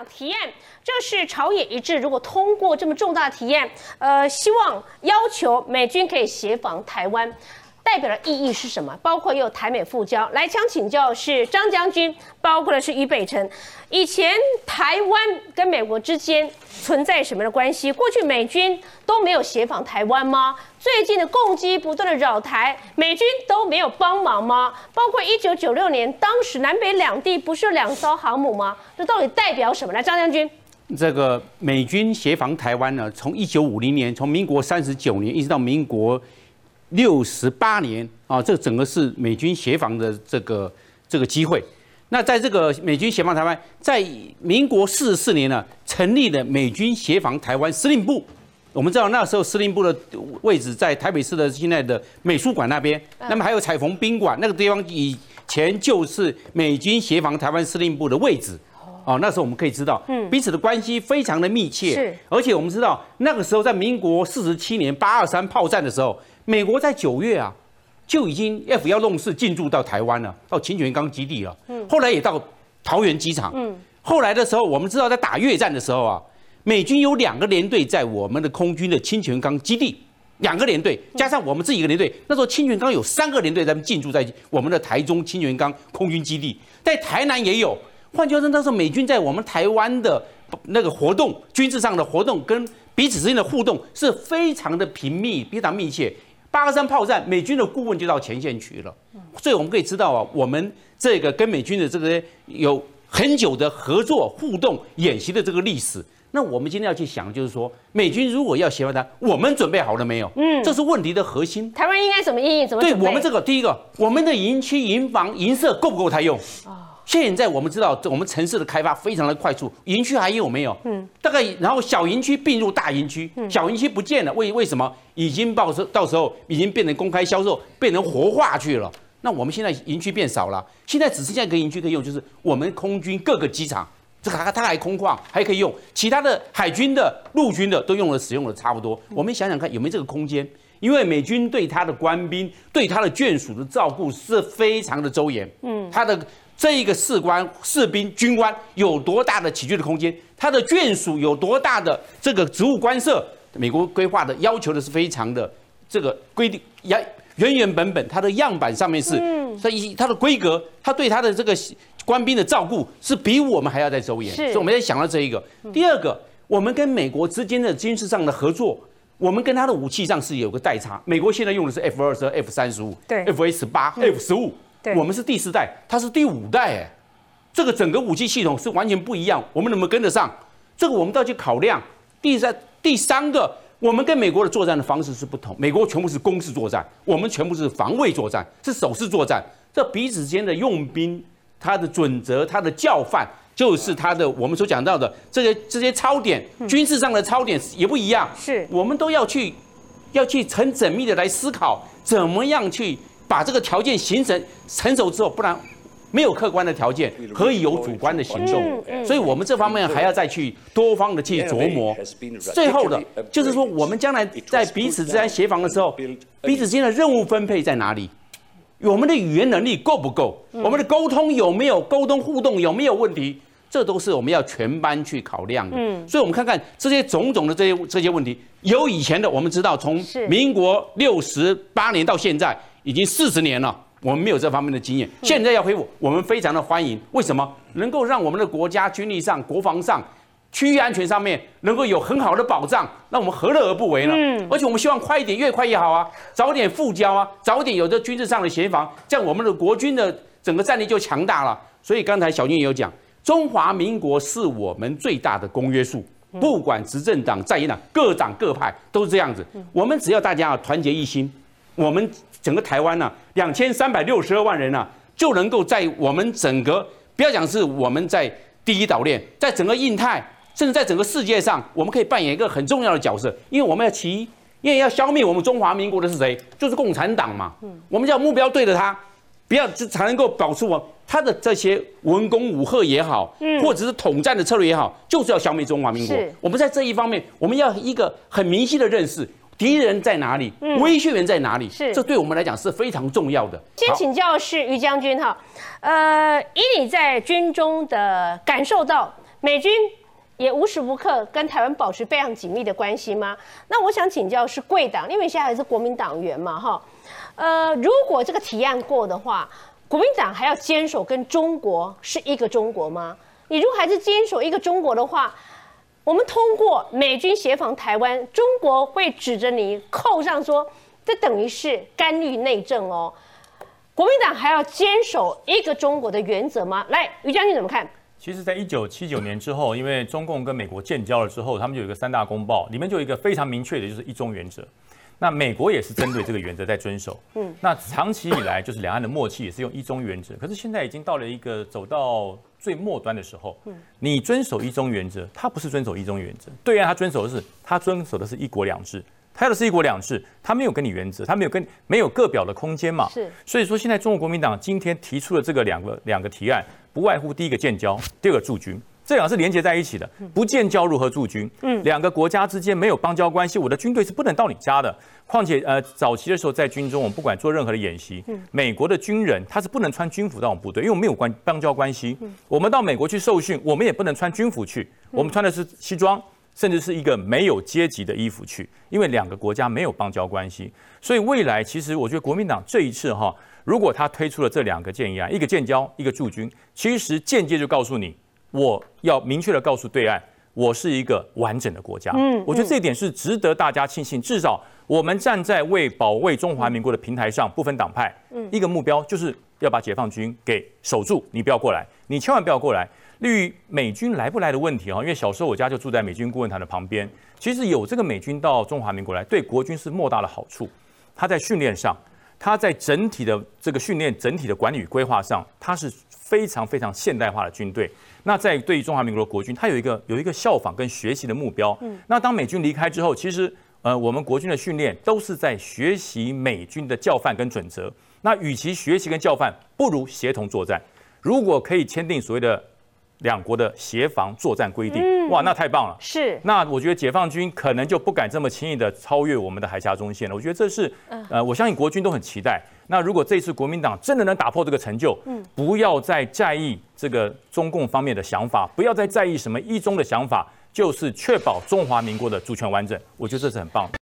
党提案，这是朝野一致。如果通过这么重大提案，呃，希望要求美军可以协防台湾。代表的意义是什么？包括有台美复交，来想请教是张将军，包括的是于北辰。以前台湾跟美国之间存在什么的关系？过去美军都没有协防台湾吗？最近的攻击不断的扰台，美军都没有帮忙吗？包括一九九六年，当时南北两地不是两艘航母吗？这到底代表什么？来，张将军，这个美军协防台湾呢？从一九五零年，从民国三十九年一直到民国。六十八年啊，这整个是美军协防的这个这个机会。那在这个美军协防台湾，在民国四十四年呢，成立了美军协防台湾司令部。我们知道那时候司令部的位置在台北市的现在的美术馆那边。那么还有彩虹宾馆那个地方，以前就是美军协防台湾司令部的位置。哦，那时候我们可以知道，嗯，彼此的关系非常的密切。是，而且我们知道那个时候在民国四十七年八二三炮战的时候。美国在九月啊，就已经 F 幺弄四进驻到台湾了，到清泉岗基地了。嗯，后来也到桃园机场。嗯，后来的时候，我们知道在打越战的时候啊，美军有两个连队在我们的空军的清泉岗基地，两个连队加上我们自己一个连队，那时候清泉岗有三个连队在进驻在我们的台中清泉岗空军基地，在台南也有。换句话说，那时候美军在我们台湾的那个活动，军事上的活动跟彼此之间的互动是非常的频密、非常密切。八二三炮战，美军的顾问就到前线去了，所以我们可以知道啊，我们这个跟美军的这个有很久的合作、互动、演习的这个历史。那我们今天要去想，就是说，美军如果要协防他，我们准备好了没有？嗯，这是问题的核心。台湾应该怎么应？怎么对我们这个第一个，我们的营区、营房、营舍够不够他用？啊。现在我们知道，我们城市的开发非常的快速，营区还有没有？嗯，大概然后小营区并入大营区，小营区不见了，为为什么？已经到时到时候已经变成公开销售，变成活化去了。那我们现在营区变少了，现在只剩下一个营区可以用，就是我们空军各个机场，这还它还空旷，还可以用。其他的海军的、陆军的都用了，使用的差不多。我们想想看有没有这个空间？因为美军对他的官兵、对他的眷属的照顾是非常的周延。嗯，他的。这一个士官、士兵、军官有多大的起居的空间？他的眷属有多大的这个职务官舍？美国规划的要求的是非常的这个规定，原原原本本，它的样板上面是，所以它的规格，它对他的这个官兵的照顾是比我们还要再周延。所以我们在想到这一个。第二个，我们跟美国之间的军事上的合作，我们跟他的武器上是有个代差。美国现在用的是 F 二十二、F 三十五、F A 十八、F 十五。我们是第四代，它是第五代，哎，这个整个武器系统是完全不一样，我们能不能跟得上？这个我们都要去考量。第三、第三个，我们跟美国的作战的方式是不同，美国全部是攻势作战，我们全部是防卫作战，是守势作战。这彼此之间的用兵，它的准则、它的教范，就是它的我们所讲到的这些这些操点，军事上的操点也不一样。是，我们都要去要去很缜密的来思考，怎么样去。把这个条件形成成熟之后，不然没有客观的条件，可以有主观的行动。所以，我们这方面还要再去多方的去琢磨。最后的，就是说，我们将来在彼此之间协防的时候，彼此之间的任务分配在哪里？我们的语言能力够不够？我们的沟通有没有沟通互动有没有问题？这都是我们要全班去考量的。嗯，所以我们看看这些种种的这些这些问题，有以前的，我们知道从民国六十八年到现在。已经四十年了，我们没有这方面的经验。现在要恢复，我们非常的欢迎。为什么？能够让我们的国家军力上、国防上、区域安全上面能够有很好的保障，那我们何乐而不为呢？嗯。而且我们希望快一点，越快越好啊！早点复交啊，早点有这军事上的协防，这样我们的国军的整个战力就强大了。所以刚才小军也有讲，中华民国是我们最大的公约数，不管执政党、在野党、各党各派都是这样子。我们只要大家团结一心，我们。整个台湾呢，两千三百六十二万人呢，就能够在我们整个不要讲是我们在第一岛链，在整个印太，甚至在整个世界上，我们可以扮演一个很重要的角色。因为我们要其，因为要消灭我们中华民国的是谁？就是共产党嘛。嗯。我们要目标对着他，不要才能够保持我他的这些文攻武赫也好，嗯，或者是统战的策略也好，就是要消灭中华民国。我们在这一方面，我们要一个很明晰的认识。敌人在哪里？威胁源在哪里？是，这对我们来讲是非常重要的。先请教是于将军哈，呃，以你在军中的感受到，美军也无时无刻跟台湾保持非常紧密的关系吗？那我想请教是贵党，因为现在还是国民党员嘛，哈，呃，如果这个提案过的话，国民党还要坚守跟中国是一个中国吗？你如果还是坚守一个中国的话，我们通过美军协防台湾，中国会指着你扣上说，这等于是干预内政哦。国民党还要坚守一个中国的原则吗？来，于将军怎么看？其实，在一九七九年之后，因为中共跟美国建交了之后，他们就有一个三大公报，里面就有一个非常明确的，就是一中原则。那美国也是针对这个原则在遵守。嗯，那长期以来就是两岸的默契也是用一中原则。可是现在已经到了一个走到最末端的时候。嗯，你遵守一中原则，他不是遵守一中原则，对岸他遵守的是他遵守的是一国两制。他要的是一国两制，他没有跟你原则，他没有跟没有各表的空间嘛。是，所以说现在中国国民党今天提出了这个两个两个提案。不外乎第一个建交，第二个驻军，这两个是连接在一起的。不建交如何驻军？嗯，两个国家之间没有邦交关系，我的军队是不能到你家的。况且，呃，早期的时候在军中，我们不管做任何的演习，美国的军人他是不能穿军服到我们部队，因为我们没有关邦交关系。我们到美国去受训，我们也不能穿军服去，我们穿的是西装，甚至是一个没有阶级的衣服去，因为两个国家没有邦交关系。所以未来，其实我觉得国民党这一次哈。如果他推出了这两个建议案，一个建交，一个驻军，其实间接就告诉你，我要明确的告诉对岸，我是一个完整的国家。嗯，我觉得这一点是值得大家庆幸。至少我们站在为保卫中华民国的平台上，不分党派，嗯，一个目标就是要把解放军给守住。你不要过来，你千万不要过来。至于美军来不来的问题啊，因为小时候我家就住在美军顾问团的旁边，其实有这个美军到中华民国来，对国军是莫大的好处。他在训练上。它在整体的这个训练、整体的管理与规划上，它是非常非常现代化的军队。那在对于中华民国的国军，它有一个有一个效仿跟学习的目标。嗯，那当美军离开之后，其实呃，我们国军的训练都是在学习美军的教范跟准则。那与其学习跟教范，不如协同作战。如果可以签订所谓的。两国的协防作战规定，哇，那太棒了。是，那我觉得解放军可能就不敢这么轻易的超越我们的海峡中线了。我觉得这是，呃，我相信国军都很期待。那如果这次国民党真的能打破这个成就，嗯，不要再在意这个中共方面的想法，不要再在意什么一中的想法，就是确保中华民国的主权完整。我觉得这是很棒的。